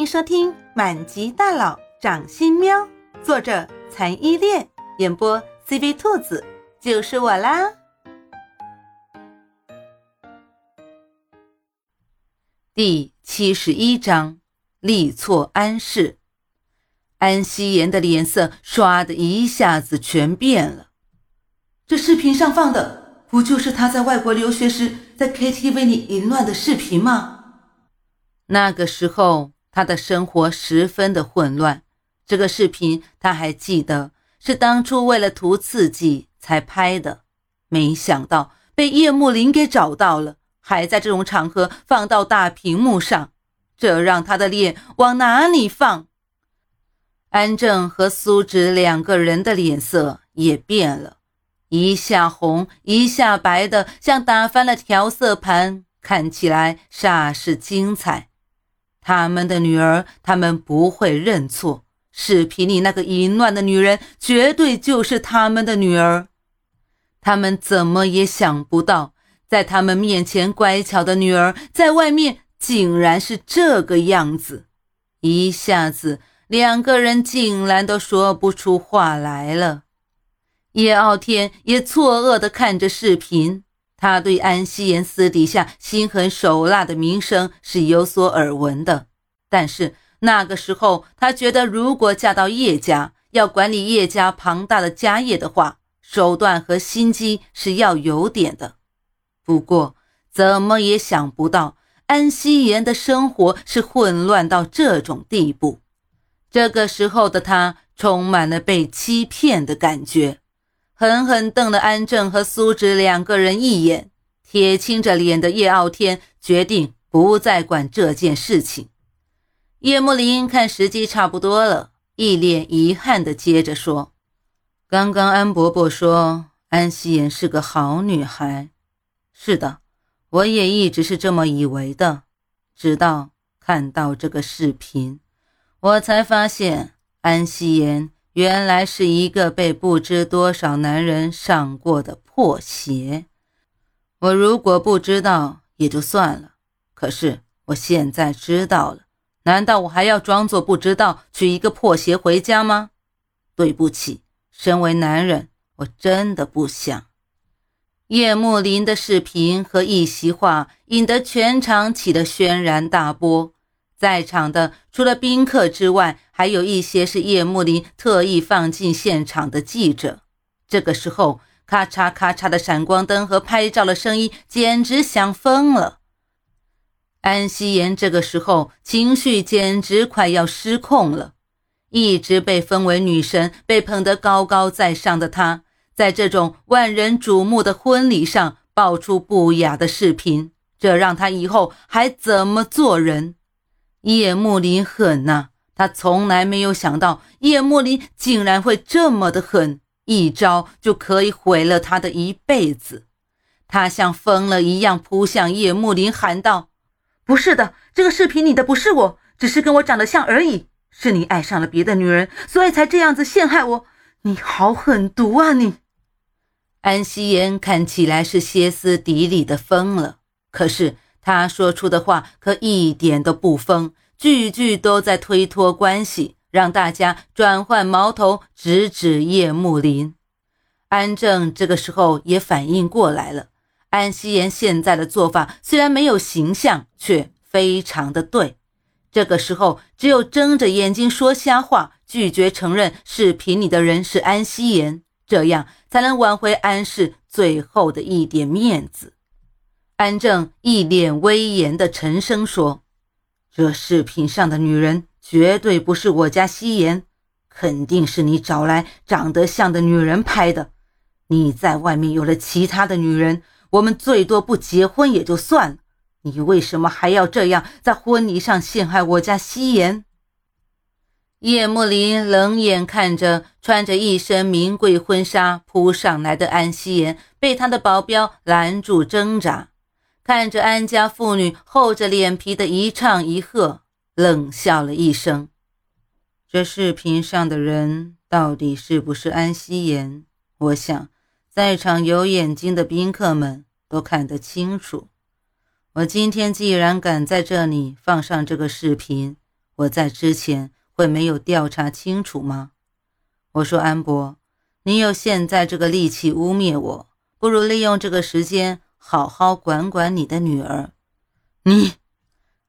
欢迎收听《满级大佬掌心喵》，作者残依恋，演播 CV 兔子，就是我啦。第七十一章，立错安氏。安希言的脸色唰的一下子全变了。这视频上放的，不就是他在外国留学时在 KTV 里淫乱的视频吗？那个时候。他的生活十分的混乱。这个视频他还记得，是当初为了图刺激才拍的。没想到被叶慕林给找到了，还在这种场合放到大屏幕上，这让他的脸往哪里放？安正和苏芷两个人的脸色也变了，一下红一下白的，像打翻了调色盘，看起来煞是精彩。他们的女儿，他们不会认错。视频里那个淫乱的女人，绝对就是他们的女儿。他们怎么也想不到，在他们面前乖巧的女儿，在外面竟然是这个样子。一下子，两个人竟然都说不出话来了。叶傲天也错愕地看着视频。他对安希言私底下心狠手辣的名声是有所耳闻的，但是那个时候他觉得，如果嫁到叶家，要管理叶家庞大的家业的话，手段和心机是要有点的。不过怎么也想不到，安希言的生活是混乱到这种地步。这个时候的他充满了被欺骗的感觉。狠狠瞪了安正和苏芷两个人一眼，铁青着脸的叶傲天决定不再管这件事情。叶慕林看时机差不多了，一脸遗憾的接着说：“刚刚安伯伯说安希言是个好女孩，是的，我也一直是这么以为的，直到看到这个视频，我才发现安希言。”原来是一个被不知多少男人上过的破鞋。我如果不知道也就算了，可是我现在知道了，难道我还要装作不知道娶一个破鞋回家吗？对不起，身为男人，我真的不想。叶慕林的视频和一席话引得全场起了轩然大波。在场的除了宾客之外，还有一些是叶慕林特意放进现场的记者。这个时候，咔嚓咔嚓的闪光灯和拍照的声音简直响疯了。安希言这个时候情绪简直快要失控了。一直被封为女神、被捧得高高在上的她，在这种万人瞩目的婚礼上爆出不雅的视频，这让她以后还怎么做人？叶慕林狠呐，他从来没有想到叶慕林竟然会这么的狠，一招就可以毁了他的一辈子。他像疯了一样扑向叶慕林，喊道：“不是的，这个视频里的不是我，只是跟我长得像而已。是你爱上了别的女人，所以才这样子陷害我。你好狠毒啊你！”安希言看起来是歇斯底里的疯了，可是。他说出的话可一点都不疯，句句都在推脱关系，让大家转换矛头，直指叶慕林。安正这个时候也反应过来了，安希言现在的做法虽然没有形象，却非常的对。这个时候，只有睁着眼睛说瞎话，拒绝承认视频里的人是安希言，这样才能挽回安氏最后的一点面子。安正一脸威严的沉声说：“这视频上的女人绝对不是我家夕颜，肯定是你找来长得像的女人拍的。你在外面有了其他的女人，我们最多不结婚也就算了，你为什么还要这样在婚礼上陷害我家夕颜？”叶慕林冷眼看着穿着一身名贵婚纱扑上来的安夕颜，被他的保镖拦住挣扎。看着安家妇女厚着脸皮的一唱一和，冷笑了一声。这视频上的人到底是不是安希言？我想，在场有眼睛的宾客们都看得清楚。我今天既然敢在这里放上这个视频，我在之前会没有调查清楚吗？我说安博，你有现在这个力气污蔑我，不如利用这个时间好好管管你的女儿。你，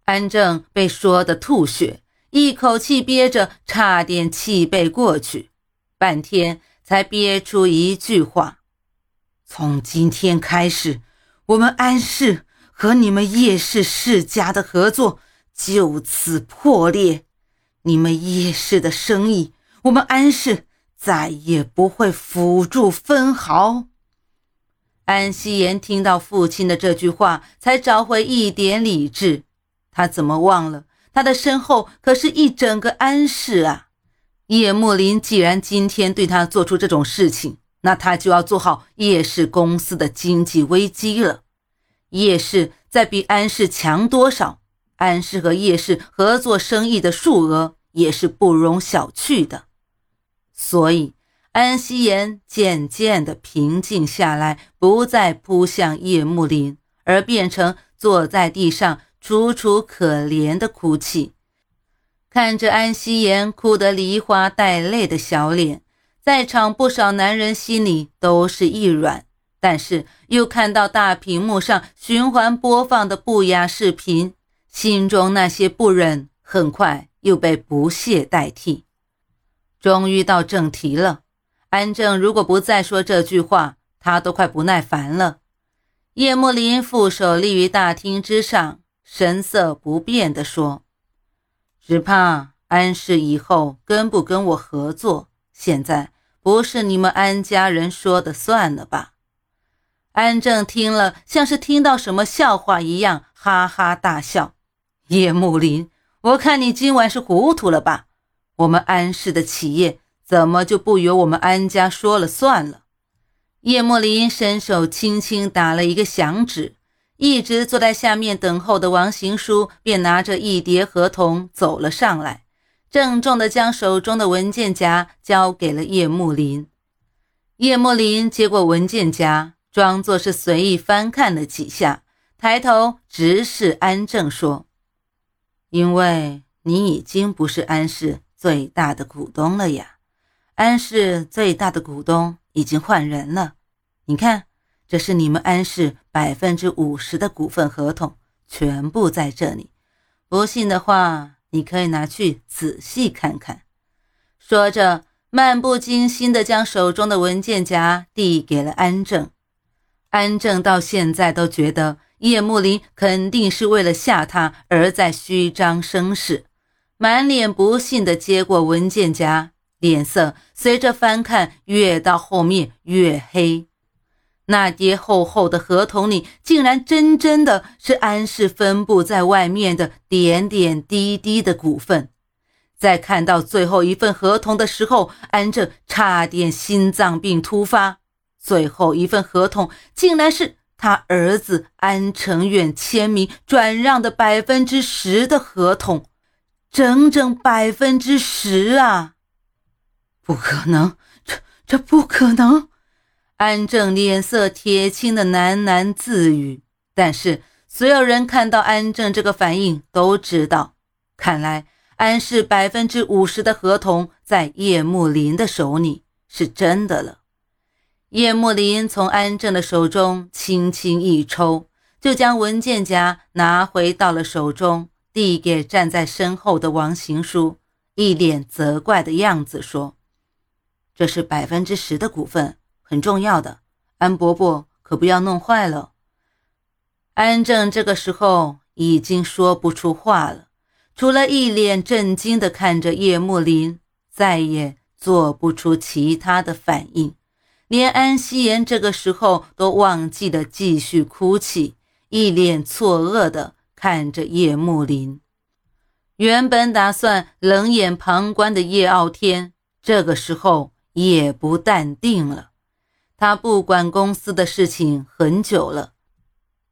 安正被说的吐血，一口气憋着，差点气背过去，半天才憋出一句话：从今天开始，我们安氏和你们叶氏世家的合作。就此破裂，你们叶氏的生意，我们安氏再也不会辅助分毫。安希言听到父亲的这句话，才找回一点理智。他怎么忘了，他的身后可是一整个安氏啊！叶慕林既然今天对他做出这种事情，那他就要做好叶氏公司的经济危机了。叶氏在比安氏强多少？安氏和叶氏合作生意的数额也是不容小觑的，所以安希言渐渐的平静下来，不再扑向叶慕林，而变成坐在地上楚楚可怜的哭泣。看着安希言哭得梨花带泪的小脸，在场不少男人心里都是一软，但是又看到大屏幕上循环播放的不雅视频。心中那些不忍，很快又被不屑代替。终于到正题了，安正如果不再说这句话，他都快不耐烦了。叶慕林负手立于大厅之上，神色不变地说：“只怕安氏以后跟不跟我合作，现在不是你们安家人说的算了吧？”安正听了，像是听到什么笑话一样，哈哈大笑。叶慕林，我看你今晚是糊涂了吧？我们安氏的企业怎么就不由我们安家说了算了？叶慕林伸手轻轻打了一个响指，一直坐在下面等候的王行书便拿着一叠合同走了上来，郑重地将手中的文件夹交给了叶慕林。叶慕林接过文件夹，装作是随意翻看了几下，抬头直视安正说。因为你已经不是安氏最大的股东了呀，安氏最大的股东已经换人了。你看，这是你们安氏百分之五十的股份合同，全部在这里。不信的话，你可以拿去仔细看看。说着，漫不经心地将手中的文件夹递给了安正。安正到现在都觉得。叶慕林肯定是为了吓他而在虚张声势，满脸不信地接过文件夹，脸色随着翻看越到后面越黑。那叠厚厚的合同里，竟然真真的是安氏分布在外面的点点滴滴的股份。在看到最后一份合同的时候，安正差点心脏病突发。最后一份合同竟然是。他儿子安成远签名转让的百分之十的合同，整整百分之十啊！不可能，这这不可能！安正脸色铁青的喃喃自语。但是所有人看到安正这个反应，都知道，看来安氏百分之五十的合同在叶慕林的手里是真的了。叶慕林从安正的手中轻轻一抽，就将文件夹拿回到了手中，递给站在身后的王行书，一脸责怪的样子说：“这是百分之十的股份，很重要的，安伯伯可不要弄坏了。”安正这个时候已经说不出话了，除了一脸震惊地看着叶慕林，再也做不出其他的反应。连安希颜这个时候都忘记了继续哭泣，一脸错愕地看着叶慕林。原本打算冷眼旁观的叶傲天，这个时候也不淡定了。他不管公司的事情很久了，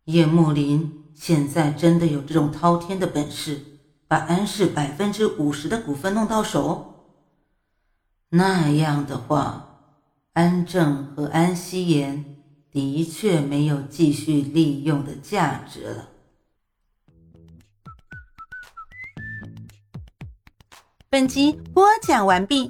叶慕林现在真的有这种滔天的本事，把安氏百分之五十的股份弄到手？那样的话。安正和安希言的确没有继续利用的价值了。本集播讲完毕，